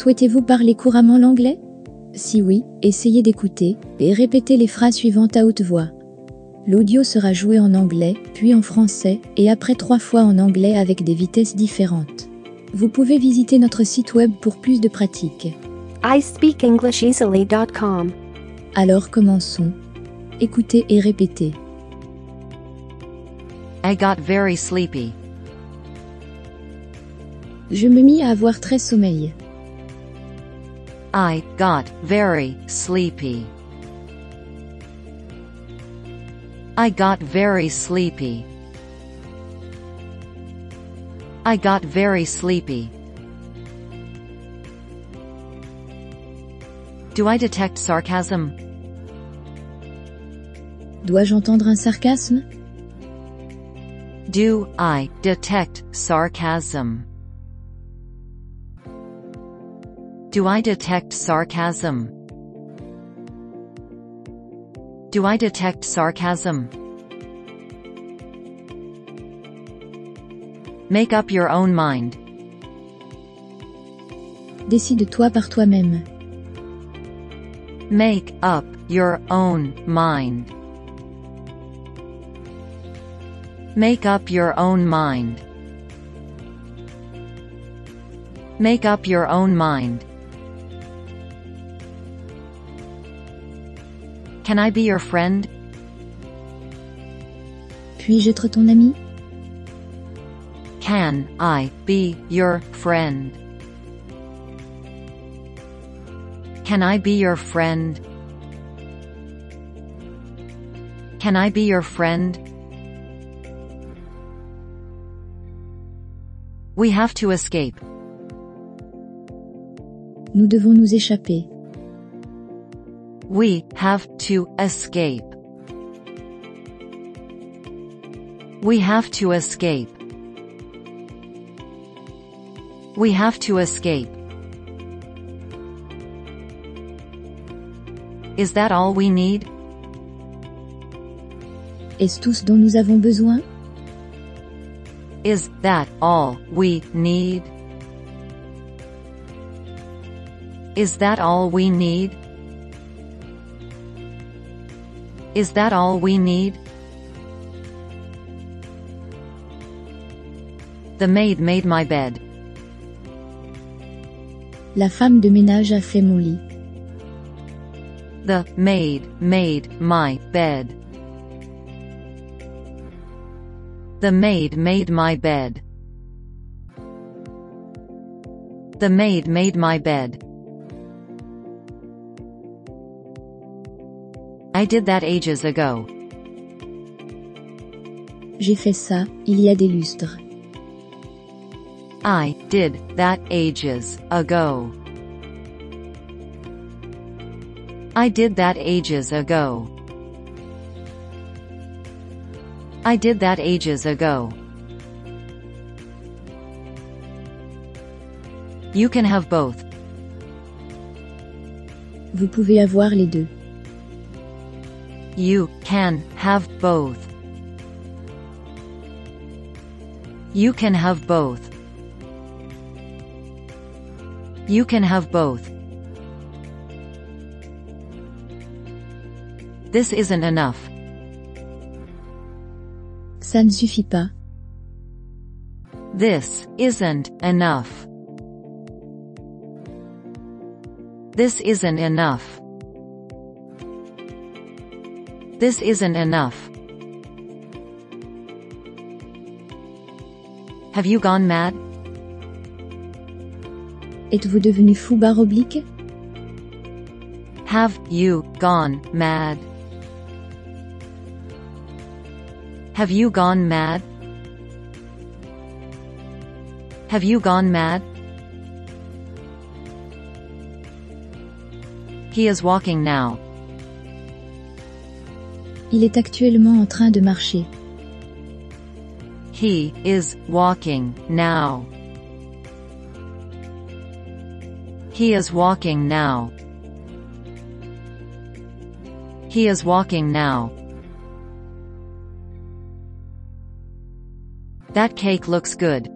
Souhaitez-vous parler couramment l'anglais? Si oui, essayez d'écouter et répétez les phrases suivantes à haute voix. L'audio sera joué en anglais, puis en français, et après trois fois en anglais avec des vitesses différentes. Vous pouvez visiter notre site web pour plus de pratiques. iSpeakEnglishEasily.com. Alors commençons. Écoutez et répétez. I got very sleepy. Je me mis à avoir très sommeil. I got very sleepy. I got very sleepy. I got very sleepy. Do I detect sarcasm? Dois-je entendre un sarcasme Do I detect sarcasm? Do I detect sarcasm? Do I detect sarcasm? Make up your own mind. Décide-toi par toi-même. Make up your own mind. Make up your own mind. Make up your own mind. Can I be your friend? Puis-je être ton ami Can I be your friend? Can I be your friend? Can I be your friend? We have to escape. Nous devons nous échapper. We have to escape. We have to escape. We have to escape. Is that all we need? Est-ce tout ce dont nous avons besoin Is that all we need? Is that all we need? Is that all we need? The maid made my bed. La femme de ménage a fait mon lit. The maid made my bed. The maid made my bed. The maid made my bed. I did that ages ago. J'ai fait ça, il y a des lustres. I did that ages ago. I did that ages ago. I did that ages ago. You can have both. Vous pouvez avoir les deux. You can have both. You can have both. You can have both. This isn't enough. Ça ne suffit pas. This isn't enough. This isn't enough. This isn't enough. Have you gone mad? Êtes-vous devenu fou barre oblique Have you gone mad? Have you gone mad? Have you gone mad? He is walking now. Il est actuellement en train de marcher. He is walking now. He is walking now. He is walking now. That cake looks good.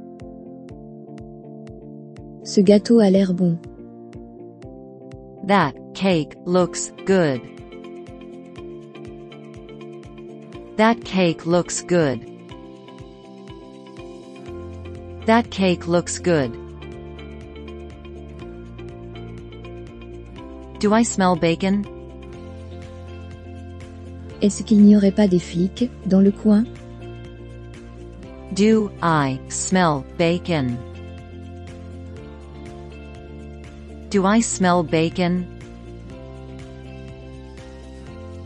Ce gâteau a l'air bon. That cake looks good. That cake looks good. That cake looks good. Do I smell bacon? Est-ce qu'il n'y aurait pas des flics, dans le coin Do I smell bacon? Do I smell bacon?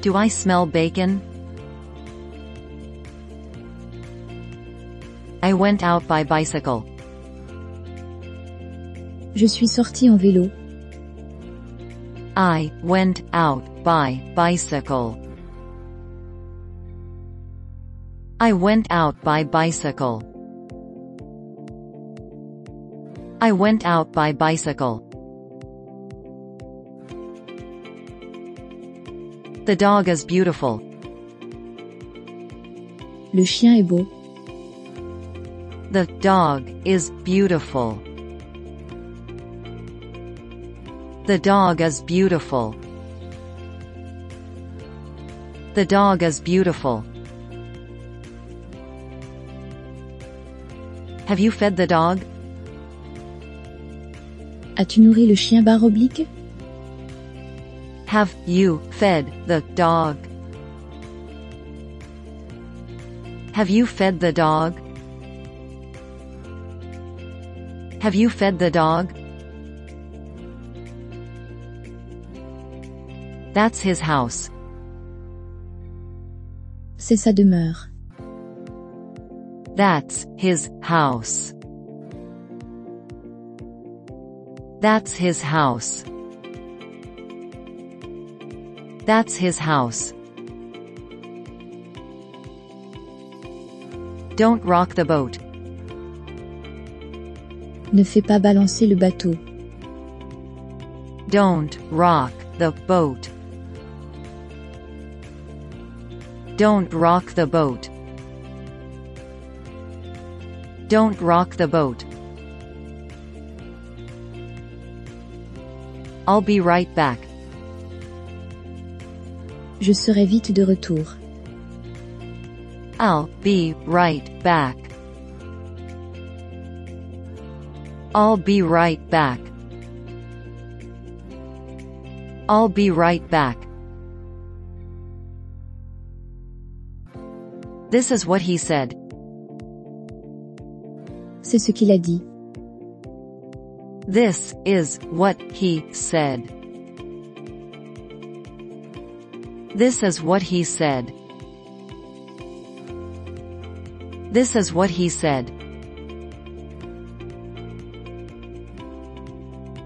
Do I smell bacon? I went out by bicycle. Je suis sorti en vélo. I went out by bicycle. I went out by bicycle. I went out by bicycle. The dog is beautiful. Le chien est beau. The dog is beautiful. The dog is beautiful. The dog is beautiful. Have you fed the dog? As-tu nourri le chien barre oblique Have you fed the dog? Have you fed the dog? Have you fed the dog? That's his house. C'est sa demeure. That's his house. That's his house. That's his house. Don't rock the boat. Ne fais pas balancer le bateau. Don't rock the boat. Don't rock the boat. Don't rock the boat. I'll be right back. Je serai vite de retour. I'll be right back. I'll be right back. I'll be right back. This is what he said. C'est ce qu'il a dit. This is what he said. This is what he said. This is what he said.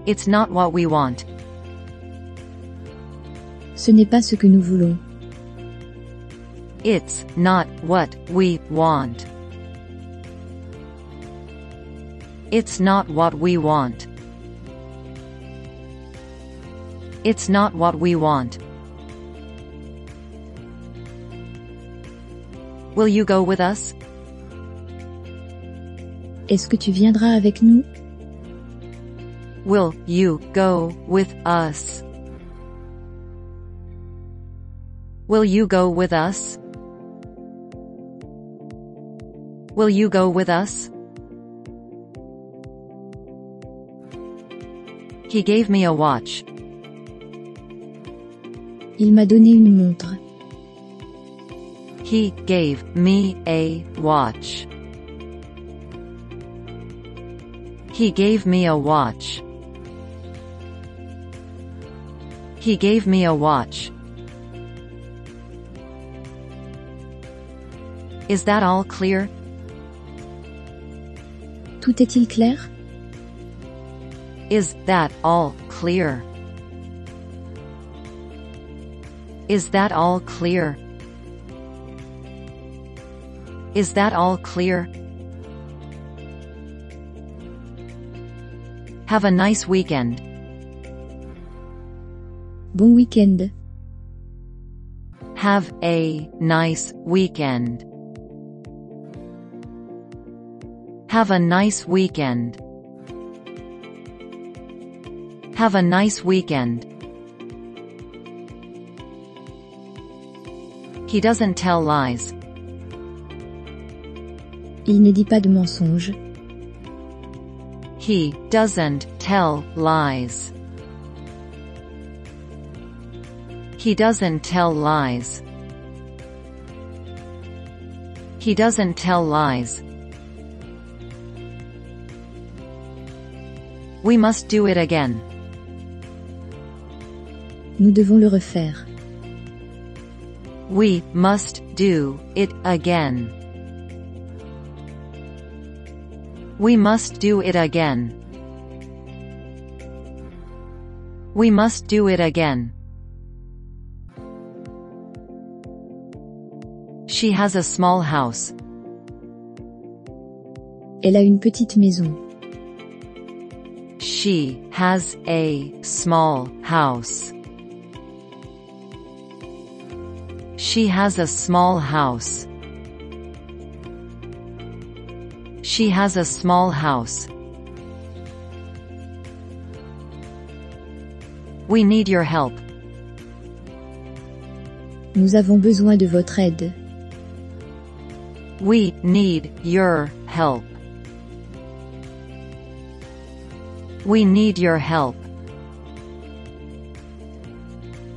It's not what we want. Ce n'est pas ce que nous voulons. It's not what we want. It's not what we want. It's not what we want. Will you go with us? Est-ce que tu viendras avec nous Will you go with us? Will you go with us? Will you go with us? He gave me a watch. Il m'a donné une montre. He gave me a watch. He gave me a watch. He gave me a watch. Is that all clear? Tout est-il clair Is that all clear? Is that all clear? Is that all clear? Have a nice weekend. Bon week-end. Have a nice weekend. Have a nice weekend. Have a nice weekend. He doesn't tell lies. Il ne dit pas de mensonges. He doesn't tell lies. He doesn't tell lies. He doesn't tell lies. We must do it again. Nous devons le refaire. We must do it again. We must do it again. We must do it again. She has a small house. Elle a une petite maison. She has a small house. She has a small house. She has a small house. We need your help. Nous avons besoin de votre aide. We need your help. We need your help.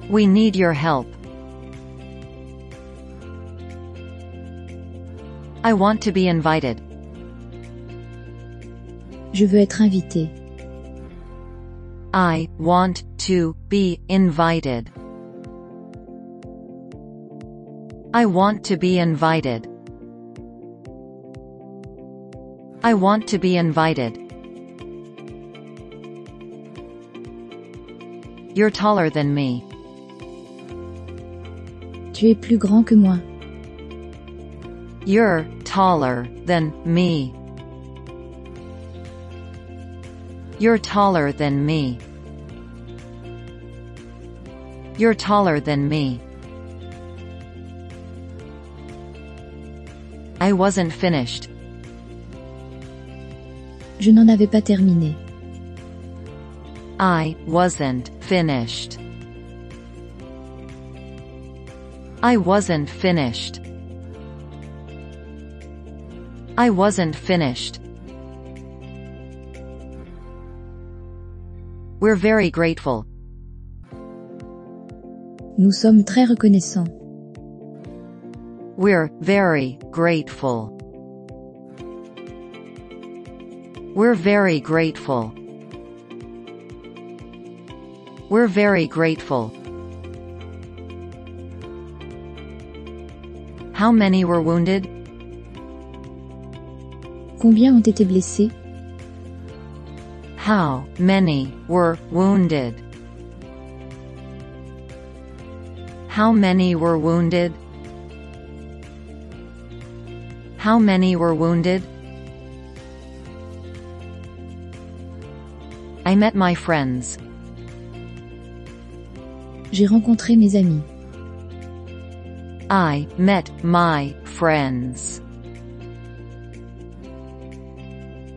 We need your help. I want to be invited. Je veux être invité. I want to be invited. I want to be invited. I want to be invited. You're taller than me. Tu es plus grand que moi. You're taller than me. You're taller than me. You're taller than me. I wasn't finished. Je n'en avais pas terminé. I wasn't finished. I wasn't finished. I wasn't finished. We're very grateful. Nous sommes très reconnaissants. We're very grateful. We're very grateful. We're very grateful. How many were wounded? Combien ont été blessés How many were wounded? How many were wounded? How many were wounded? I met my friends. J'ai rencontré mes amis. I met my friends.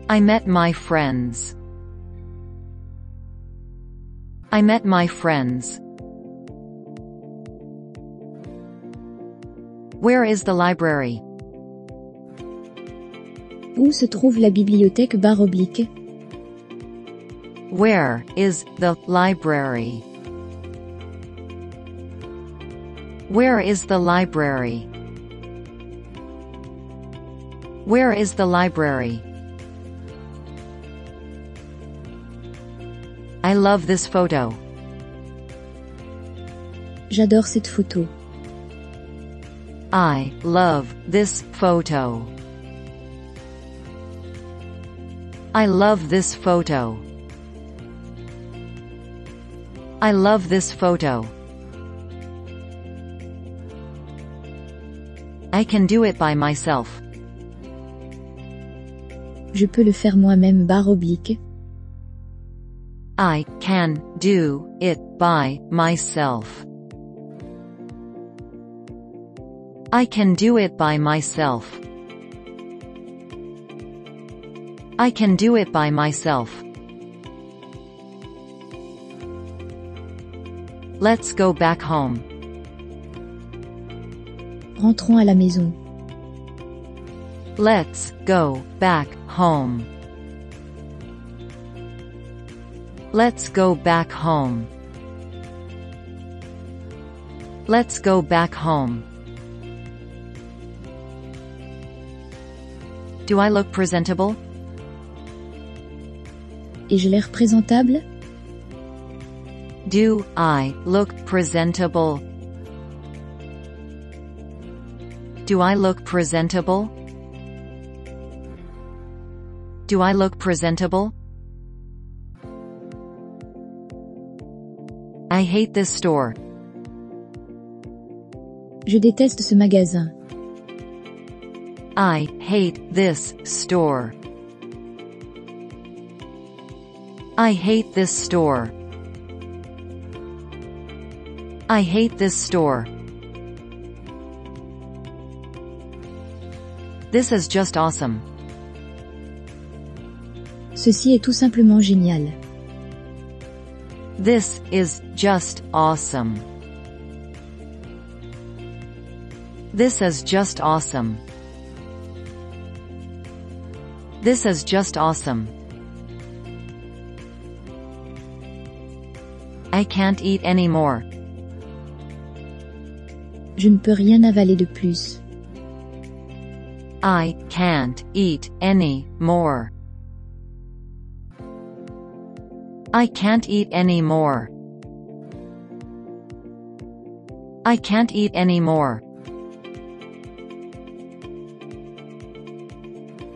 I met my friends. I met my friends. Where is the library? Où se trouve la bibliothèque barre oblique Where is the library? Where is the library? Where is the library? I love this photo. J'adore cette photo. I love this photo. I love this photo. I love this photo. I can do it by myself. Je peux le faire moi-même barre oblique. I can do it by myself. I can do it by myself. I can do it by myself. Let's go back home. Rentrons à la maison. Let's go back home. Let's go back home. Let's go back home. Do I look presentable? Et je l'air présentable Do I look presentable? Do I look presentable? Do I look presentable? I hate this store. Je déteste ce magasin. I hate this store. I hate this store. I hate this store. This is just awesome. Ceci est tout simplement génial. This is just awesome. This is just awesome. This is just awesome. I can't eat anymore. Je ne peux rien avaler de plus. I can't eat any more. I can't eat any more. I can't eat any more.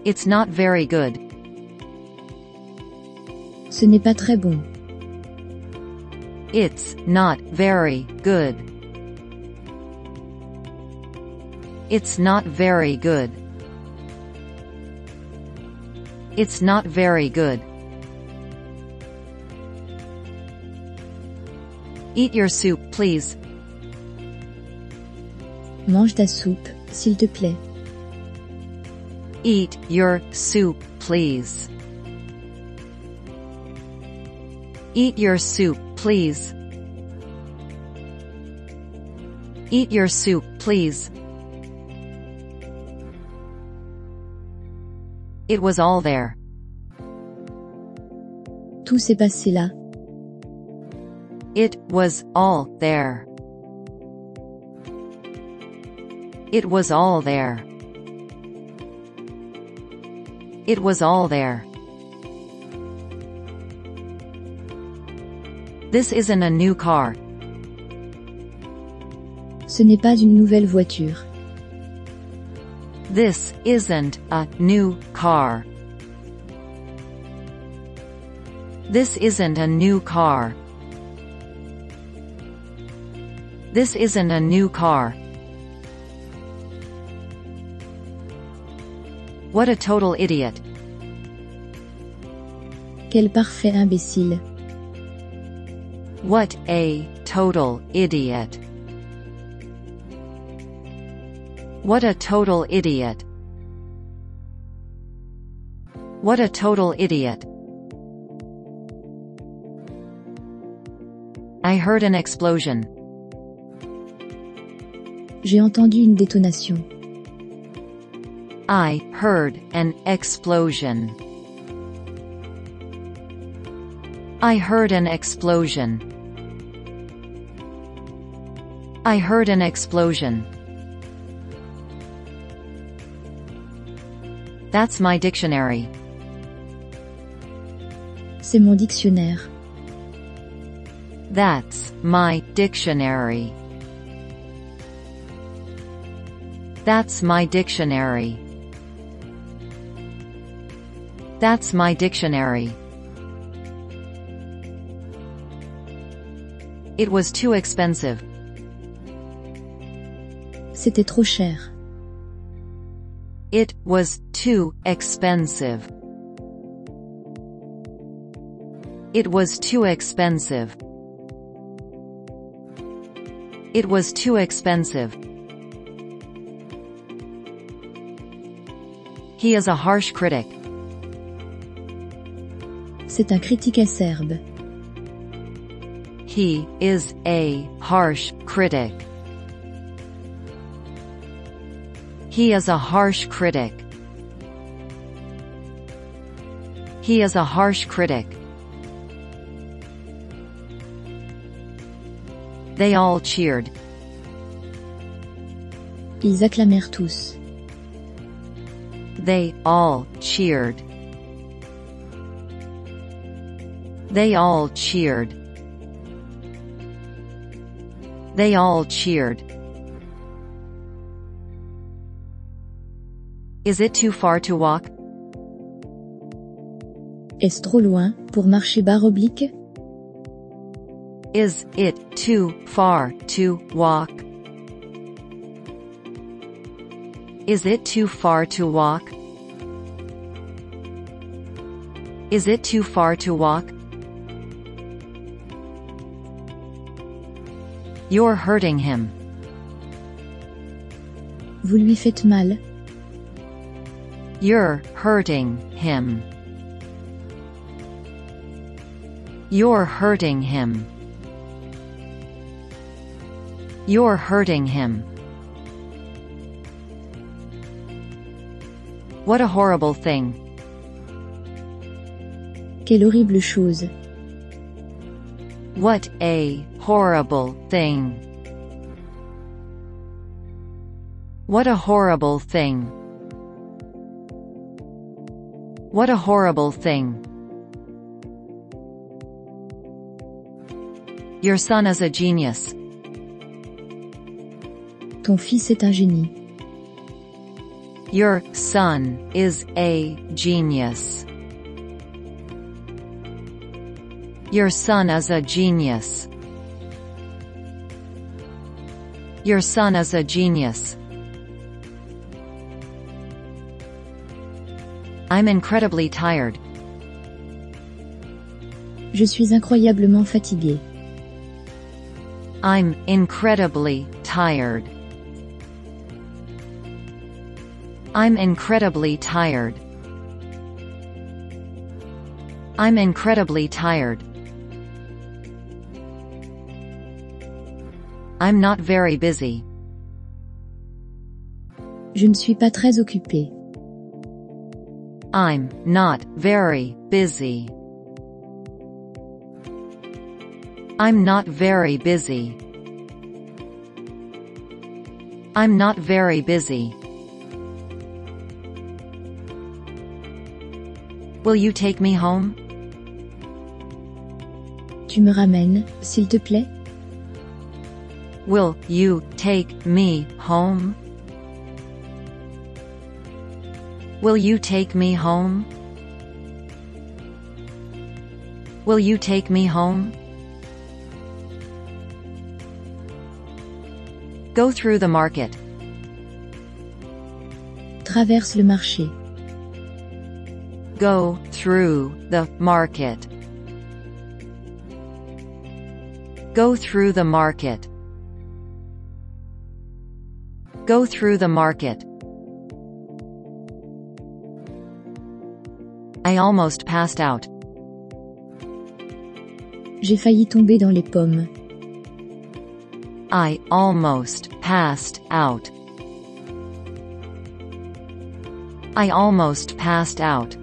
It's not very good. Ce n'est pas très bon. It's not very good. It's not very good. It's not very good. Eat your soup, please. Mange ta soupe, s'il te plaît. Eat your soup, please. Eat your soup, please. Eat your soup, please. It was all there. Tout s'est passé là. It was all there. It was all there. It was all there. This isn't a new car. Ce n'est pas une nouvelle voiture. This isn't a new car. This isn't a new car. This isn't a new car. What a total idiot. Quel parfait imbécile. What a total idiot. What a total idiot. What a total idiot. I heard an explosion. J'ai entendu une détonation. I heard an explosion. I heard an explosion. I heard an explosion. That's my dictionary. C'est mon dictionnaire. That's my dictionary. That's my dictionary. That's my dictionary. It was too expensive. C'était trop cher. It was too expensive. It was too expensive. It was too expensive. He is a harsh critic. C'est un critique acerbe. He is a harsh critic. He is a harsh critic. He is a harsh critic. They all cheered. Ils acclamèrent tous. They all cheered. They all cheered. They all cheered. Is it too far to walk? Est-ce trop loin pour marcher barre oblique Is it too far to walk? Is it too far to walk? Is it too far to walk? You're hurting him. Vous lui faites mal. You're hurting him. You're hurting him. You're hurting him. What a horrible thing. Quelle horrible chose. What a horrible thing. What a horrible thing. What a horrible thing. Your son is a genius. Ton fils est un génie. Your son is a genius. Your son is a genius. Your son is a genius. I'm incredibly tired. Je suis incroyablement fatigué. I'm incredibly tired. I'm incredibly tired. I'm incredibly tired. I'm not very busy. Je ne suis pas très occupé. I'm not very busy. I'm not very busy. I'm not very busy. Will you take me home? Tu me ramènes, s'il te plaît Will you take me home? Will you take me home? Will you take me home? Go through the market. Traverse le marché. Go through the market. Go through the market. Go through the market. I almost passed out. J'ai failli tomber dans les pommes. I almost passed out. I almost passed out.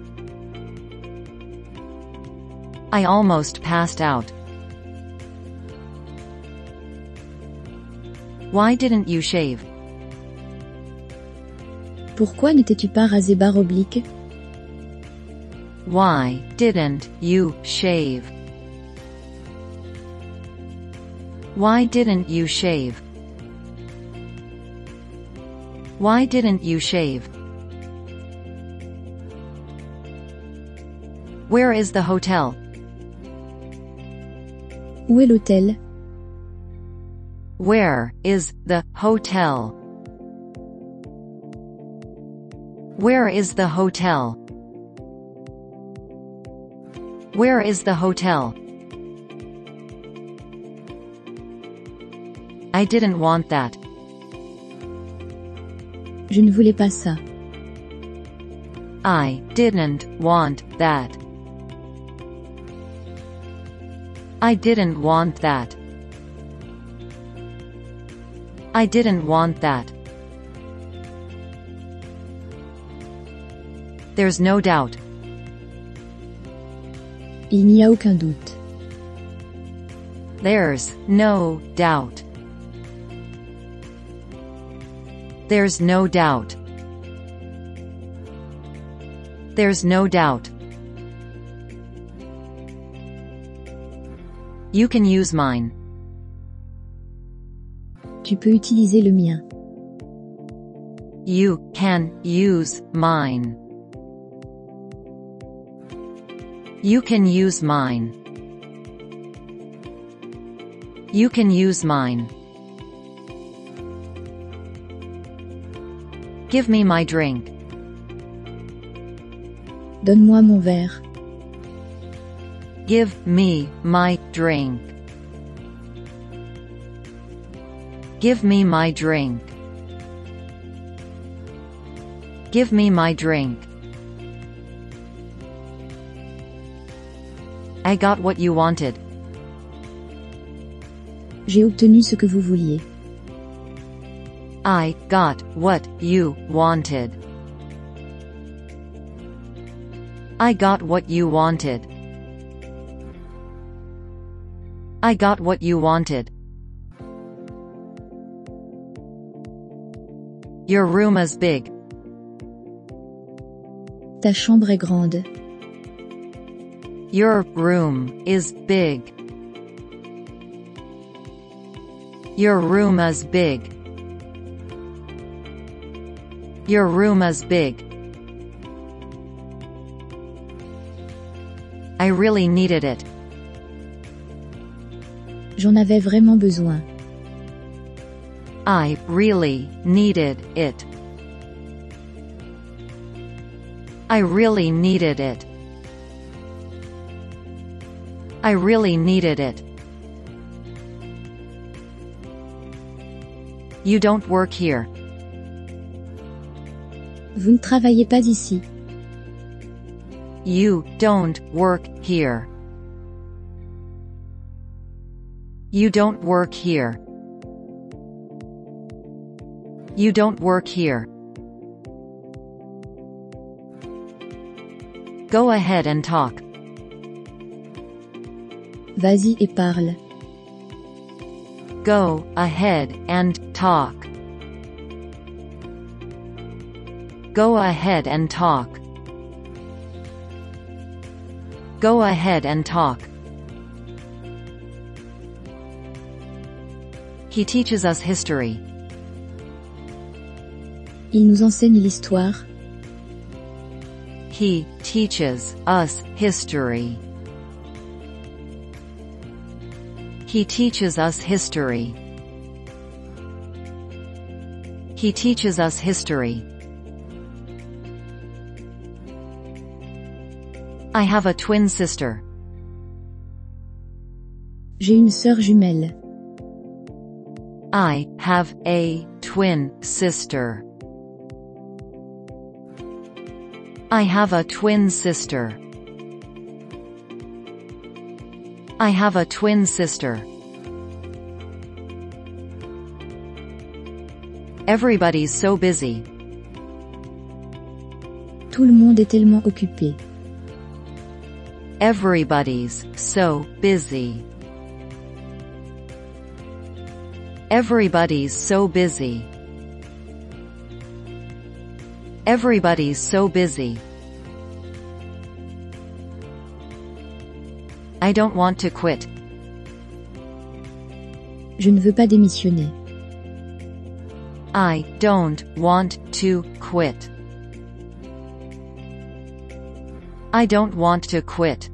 I almost passed out. Why didn't you shave? Pourquoi n'étais-tu pas rasé barre oblique Why didn't you shave? Why didn't you shave? Why didn't you shave? Where is the hotel? Où est l'hôtel Where is the hotel? Where is the hotel? Where is the hotel? I didn't want that. Je ne voulais pas ça. I didn't want that. I didn't want that. I didn't want that. There's no doubt. Il n'y a aucun doute. There's no doubt. There's no doubt. There's no doubt. You can use mine. Tu peux utiliser le mien. You can use mine. You can use mine. You can use mine. Give me my drink. Donne-moi mon verre. Give me my drink. Give me my drink. Give me my drink. I got what you wanted. J'ai obtenu ce que vous vouliez. I got what you wanted. I got what you wanted. I got what you wanted. Your room is big. Ta chambre est grande. Your room is big. Your room is big. Your room is big. I really needed it. J'en avais vraiment besoin. I really needed it. I really needed it. I really needed it. You don't work here. Vous ne travaillez pas ici. You don't work here. You don't work here. You don't work here. Go ahead and talk. Vas-y et parle. Go ahead and talk. Go ahead and talk. Go ahead and talk. He teaches us history. Il nous enseigne l'histoire. He teaches us history. He teaches us history. He teaches us history. I have a twin sister. J'ai une sœur jumelle. I have a twin sister. I have a twin sister. I have a twin sister. Everybody's so busy. Tout le monde est tellement occupé. Everybody's so busy. Everybody's so busy. Everybody's so busy. I don't want to quit. Je ne veux pas démissionner. I don't want to quit. I don't want to quit.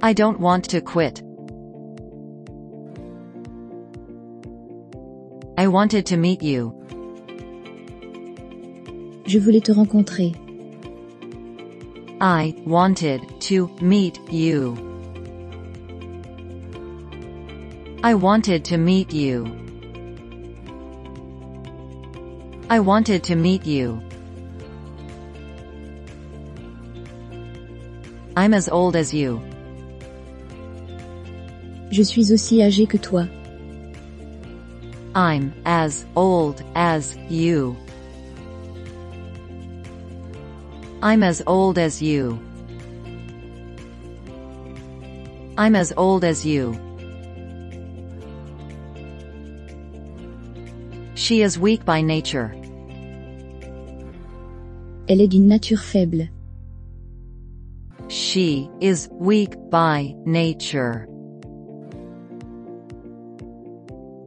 I don't want to quit. I wanted to meet you. Je voulais te rencontrer. I wanted to meet you. I wanted to meet you. I wanted to meet you. I'm as old as you. Je suis aussi âgé que toi. I'm as old as you. I'm as old as you. I'm as old as you. She is weak by nature. Elle est d'une nature faible. She is weak by nature.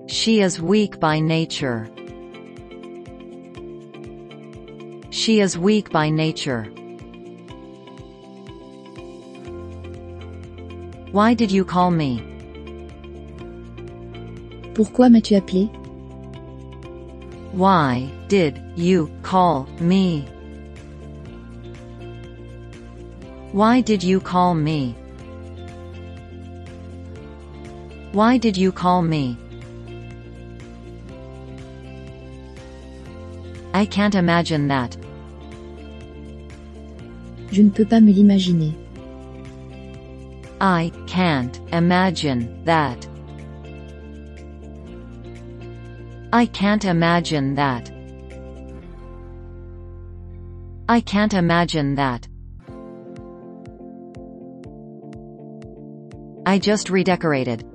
She is weak by nature. She is weak by nature. Why did you call me? Pourquoi m'as-tu appelé Why did you call me? Why did you call me? Why did you call me? I can't imagine that. Je ne peux pas me l'imaginer. I can't imagine that. I can't imagine that. I can't imagine that. I just redecorated.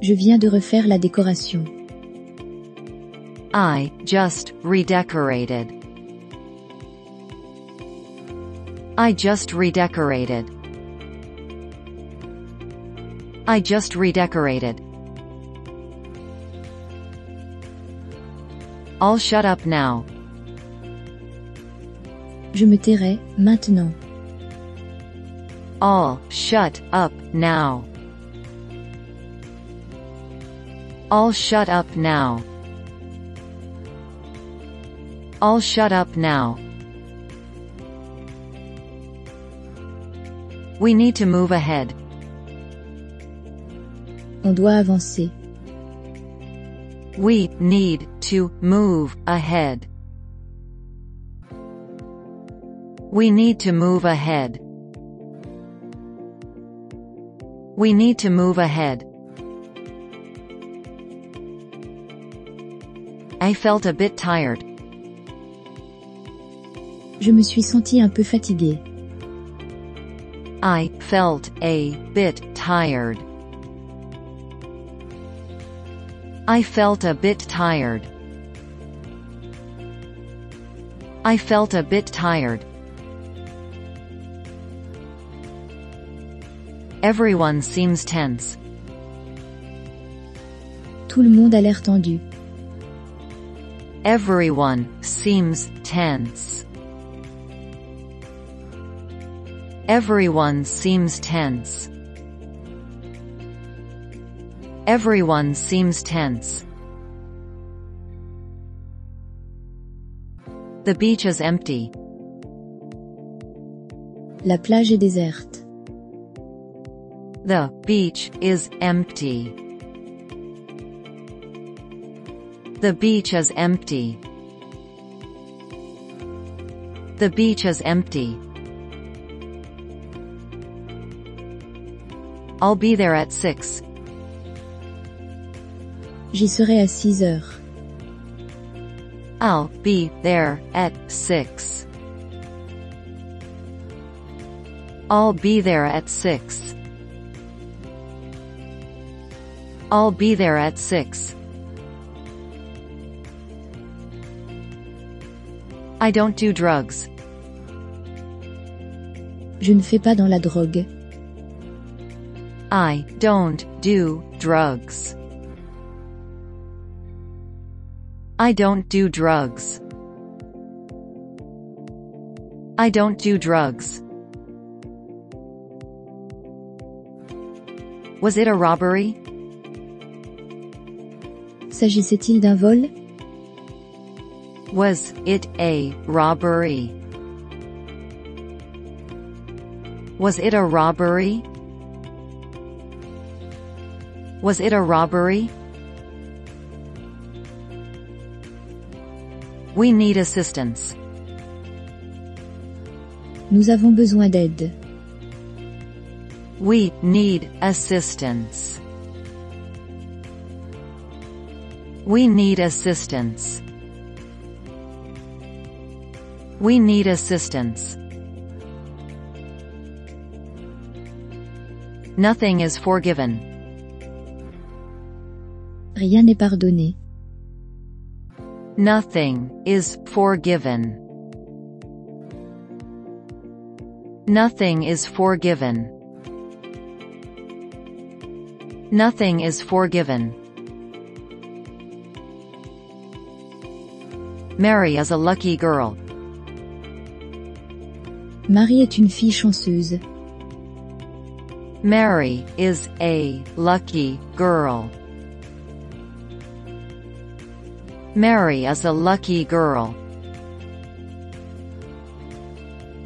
Je viens de refaire la décoration. I just redecorated. I just redecorated. I just redecorated. I'll shut up now. Je me tairai, maintenant. I'll shut up now. I'll shut up now. I'll shut up now. We need to move ahead. On doit avancer. We need to move ahead. We need to move ahead. We need to move ahead. I felt a bit tired. Je me suis senti un peu fatigué. I felt a bit tired. I felt a bit tired. I felt a bit tired. Everyone seems tense. Tout le monde a l'air tendu. Everyone seems tense. Everyone seems tense. Everyone seems tense. The beach is empty. La plage est déserte. The beach is empty. The beach is empty. The beach is empty. I'll be there at 6. J'y serai à 6 heures. I'll be there at 6. I'll be there at 6. I'll be there at 6. I don't do drugs. Je ne fais pas dans la drogue. I don't do drugs. I don't do drugs. I don't do drugs. Was it a robbery? S'agissait-il d'un vol Was it a robbery? Was it a robbery? Was it a robbery? We need assistance. Nous avons besoin d'aide. We need assistance. We need assistance. We need assistance. Nothing is forgiven. Rien n'est pardonné. Nothing is forgiven. Nothing is forgiven. Nothing is forgiven. Mary is a lucky girl. Marie est une fille chanceuse. Mary is a lucky girl. Mary is a lucky girl.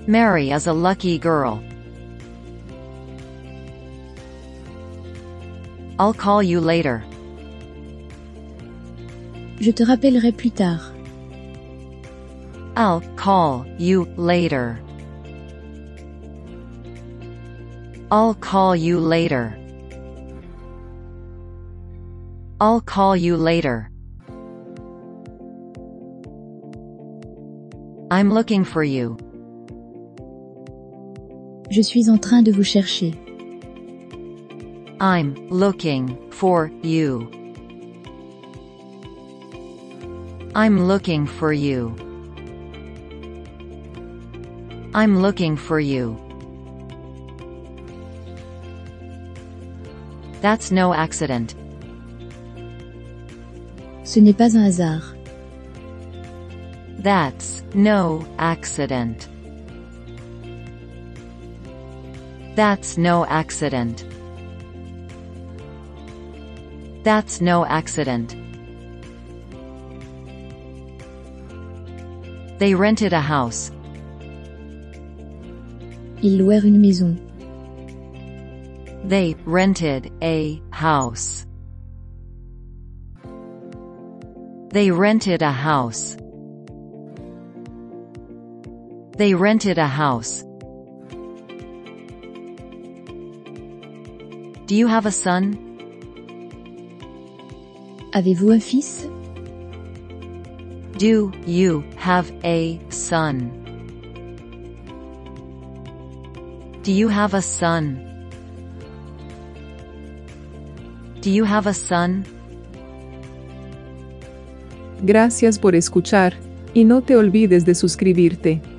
Mary is a lucky girl. I'll call you later. Je te rappellerai plus tard. I'll call you later. I'll call you later. I'll call you later. I'm looking for you. Je suis en train de vous chercher. I'm looking for you. I'm looking for you. I'm looking for you. That's no accident. Ce n'est pas un hasard. That's no accident. That's no accident. That's no accident. They rented a house. Ils louèrent une maison. They rented a house. They rented a house. They rented a house. Do you have a son? Avez-vous un fils Do you have a son? Do you have a son? Do you have a son? Gracias por escuchar, y no te olvides de suscribirte.